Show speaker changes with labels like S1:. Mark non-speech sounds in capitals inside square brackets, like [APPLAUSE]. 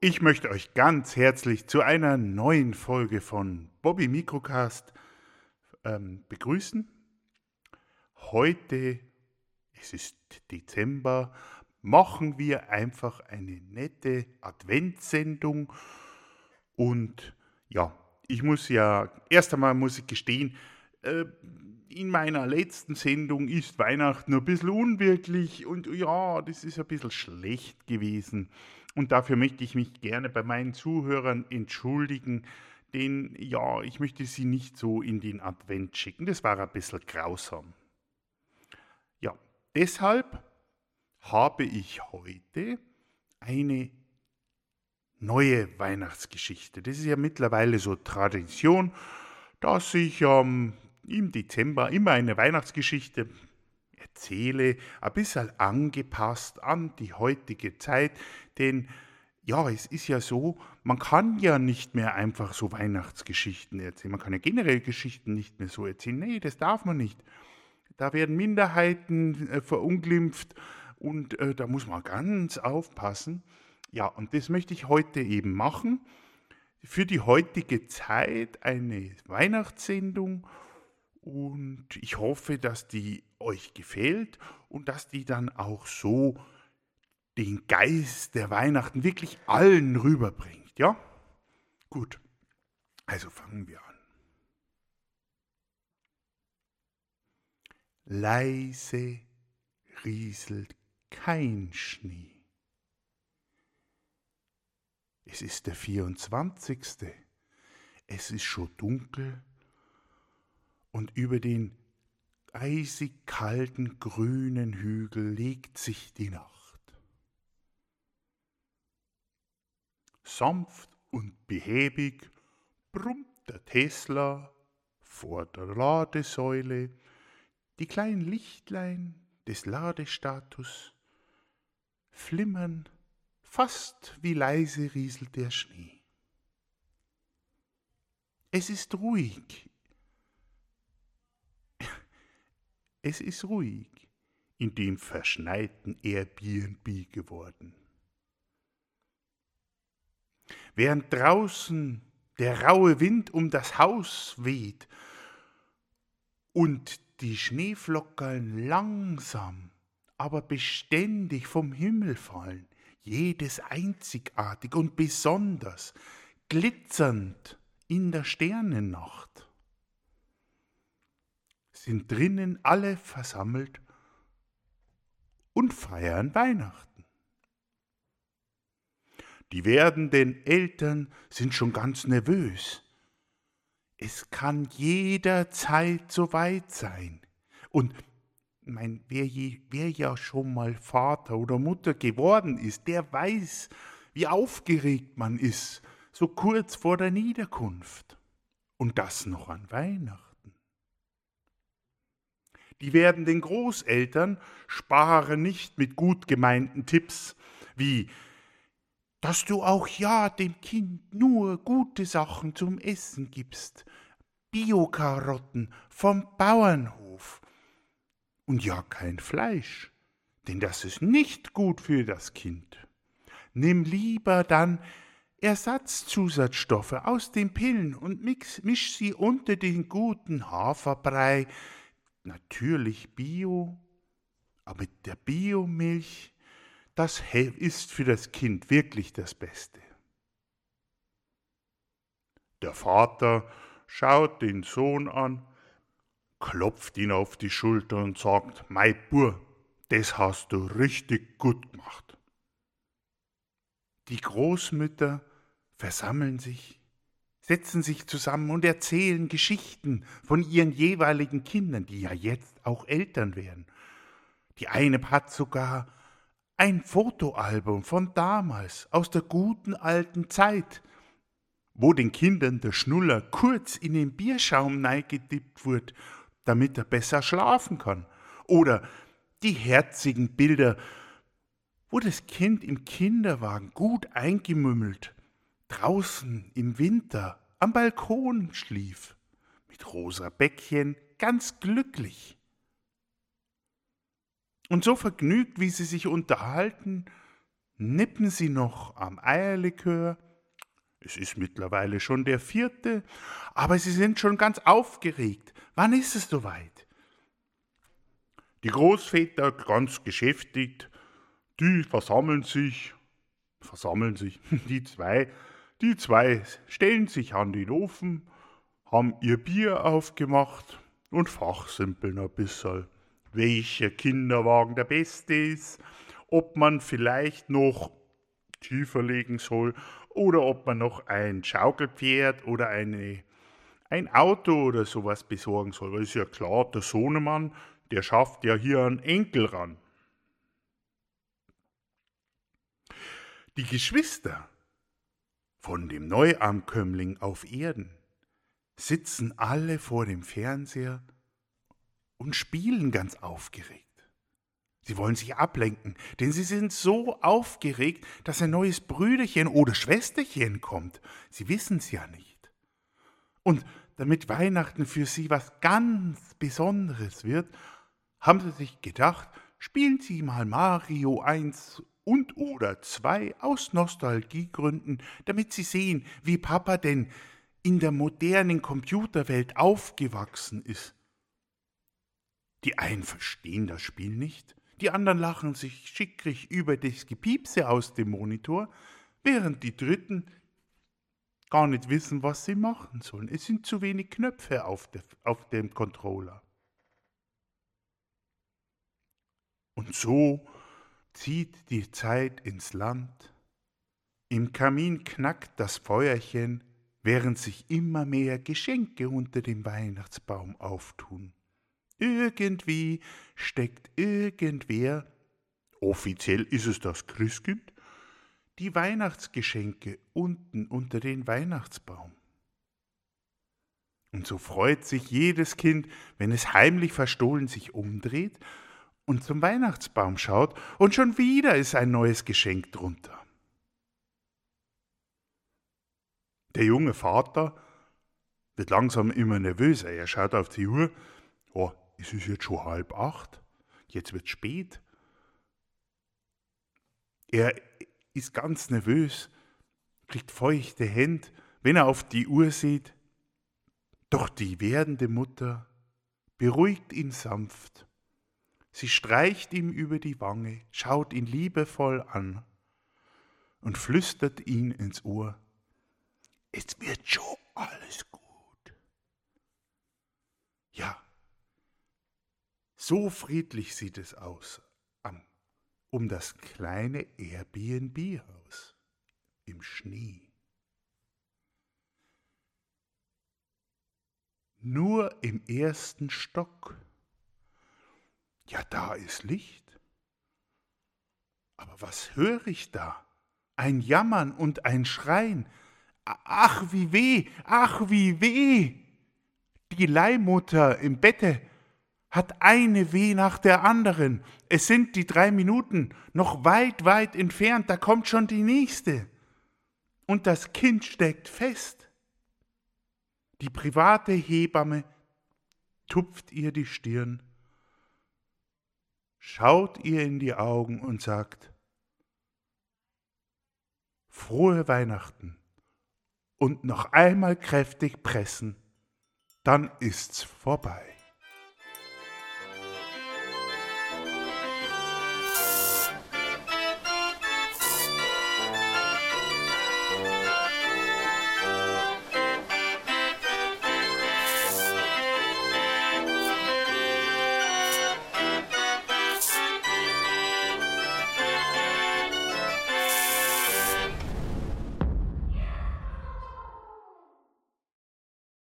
S1: ich möchte euch ganz herzlich zu einer neuen Folge von Bobby Microcast ähm, begrüßen. Heute, es ist Dezember, machen wir einfach eine nette Adventssendung. Und ja, ich muss ja, erst einmal muss ich gestehen, äh, in meiner letzten Sendung ist Weihnachten ein bisschen unwirklich und ja, das ist ein bisschen schlecht gewesen. Und dafür möchte ich mich gerne bei meinen Zuhörern entschuldigen, denn ja, ich möchte sie nicht so in den Advent schicken. Das war ein bisschen grausam. Ja, deshalb habe ich heute eine neue Weihnachtsgeschichte. Das ist ja mittlerweile so Tradition, dass ich ähm, im Dezember immer eine Weihnachtsgeschichte erzähle, ein bisschen angepasst an die heutige Zeit, denn ja, es ist ja so, man kann ja nicht mehr einfach so Weihnachtsgeschichten erzählen. Man kann ja generell Geschichten nicht mehr so erzählen. Nee, das darf man nicht. Da werden Minderheiten äh, verunglimpft und äh, da muss man ganz aufpassen. Ja, und das möchte ich heute eben machen. Für die heutige Zeit eine Weihnachtssendung und ich hoffe, dass die euch gefällt und dass die dann auch so den Geist der Weihnachten wirklich allen rüberbringt. Ja? Gut, also fangen wir an. Leise rieselt kein Schnee. Es ist der 24. Es ist schon dunkel und über den eisig kalten grünen Hügel legt sich die Nacht. Sanft und behäbig brummt der Tesla vor der Ladesäule, die kleinen Lichtlein des Ladestatus flimmern, fast wie leise rieselt der Schnee. Es ist ruhig Es ist ruhig in dem verschneiten Airbnb geworden. Während draußen der raue Wind um das Haus weht und die Schneeflockeln langsam, aber beständig vom Himmel fallen, jedes einzigartig und besonders, glitzernd in der Sternennacht sind drinnen alle versammelt und feiern Weihnachten. Die werdenden Eltern sind schon ganz nervös. Es kann jederzeit so weit sein. Und mein, wer, je, wer ja schon mal Vater oder Mutter geworden ist, der weiß, wie aufgeregt man ist, so kurz vor der Niederkunft. Und das noch an Weihnachten. Die werdenden Großeltern sparen nicht mit gut gemeinten Tipps wie dass du auch ja dem Kind nur gute Sachen zum Essen gibst, Biokarotten vom Bauernhof und ja kein Fleisch, denn das ist nicht gut für das Kind. Nimm lieber dann Ersatzzusatzstoffe aus den Pillen und mix, misch sie unter den guten Haferbrei, natürlich Bio, aber der Biomilch, das ist für das Kind wirklich das Beste. Der Vater schaut den Sohn an, klopft ihn auf die Schulter und sagt, Mei Bur, das hast du richtig gut gemacht. Die Großmütter versammeln sich setzen sich zusammen und erzählen Geschichten von ihren jeweiligen Kindern, die ja jetzt auch Eltern werden. Die eine hat sogar ein Fotoalbum von damals, aus der guten alten Zeit, wo den Kindern der Schnuller kurz in den Bierschaum neigedippt wird, damit er besser schlafen kann. Oder die herzigen Bilder, wo das Kind im Kinderwagen gut eingemümmelt draußen im Winter am Balkon schlief, mit rosa Bäckchen, ganz glücklich. Und so vergnügt, wie sie sich unterhalten, nippen sie noch am Eierlikör. Es ist mittlerweile schon der vierte, aber sie sind schon ganz aufgeregt. Wann ist es soweit? Die Großväter, ganz geschäftigt, die versammeln sich, versammeln sich, [LAUGHS] die zwei, die zwei stellen sich an den Ofen, haben ihr Bier aufgemacht und fachsimpeln ein bisschen, welcher Kinderwagen der beste ist, ob man vielleicht noch tiefer legen soll oder ob man noch ein Schaukelpferd oder eine, ein Auto oder sowas besorgen soll. Weil ist ja klar, der Sohnemann, der schafft ja hier einen Enkel ran. Die Geschwister von dem Neuankömmling auf Erden sitzen alle vor dem Fernseher und spielen ganz aufgeregt. Sie wollen sich ablenken, denn sie sind so aufgeregt, dass ein neues Brüderchen oder Schwesterchen kommt. Sie wissen es ja nicht. Und damit Weihnachten für sie was ganz Besonderes wird, haben sie sich gedacht, spielen Sie mal Mario 1 und oder 2 aus Nostalgiegründen, damit Sie sehen, wie Papa denn in der modernen Computerwelt aufgewachsen ist. Die einen verstehen das Spiel nicht, die anderen lachen sich schickrig über das Gepiepse aus dem Monitor, während die Dritten gar nicht wissen, was sie machen sollen. Es sind zu wenig Knöpfe auf, der, auf dem Controller. Und so zieht die Zeit ins Land. Im Kamin knackt das Feuerchen, während sich immer mehr Geschenke unter dem Weihnachtsbaum auftun. Irgendwie steckt irgendwer, offiziell ist es das Christkind, die Weihnachtsgeschenke unten unter den Weihnachtsbaum. Und so freut sich jedes Kind, wenn es heimlich verstohlen sich umdreht und zum Weihnachtsbaum schaut und schon wieder ist ein neues Geschenk drunter. Der junge Vater wird langsam immer nervöser. Er schaut auf die Uhr. Oh, es ist jetzt schon halb acht. Jetzt wird spät. Er ist ganz nervös, kriegt feuchte Hände, wenn er auf die Uhr sieht. Doch die werdende Mutter beruhigt ihn sanft Sie streicht ihm über die Wange, schaut ihn liebevoll an und flüstert ihn ins Ohr. Es wird schon alles gut. Ja, so friedlich sieht es aus um das kleine Airbnb-Haus im Schnee. Nur im ersten Stock ja, da ist Licht. Aber was höre ich da? Ein Jammern und ein Schreien. Ach, wie weh, ach, wie weh. Die Leihmutter im Bette hat eine Weh nach der anderen. Es sind die drei Minuten noch weit, weit entfernt, da kommt schon die nächste. Und das Kind steckt fest. Die private Hebamme tupft ihr die Stirn schaut ihr in die Augen und sagt, frohe Weihnachten und noch einmal kräftig pressen, dann ist's vorbei.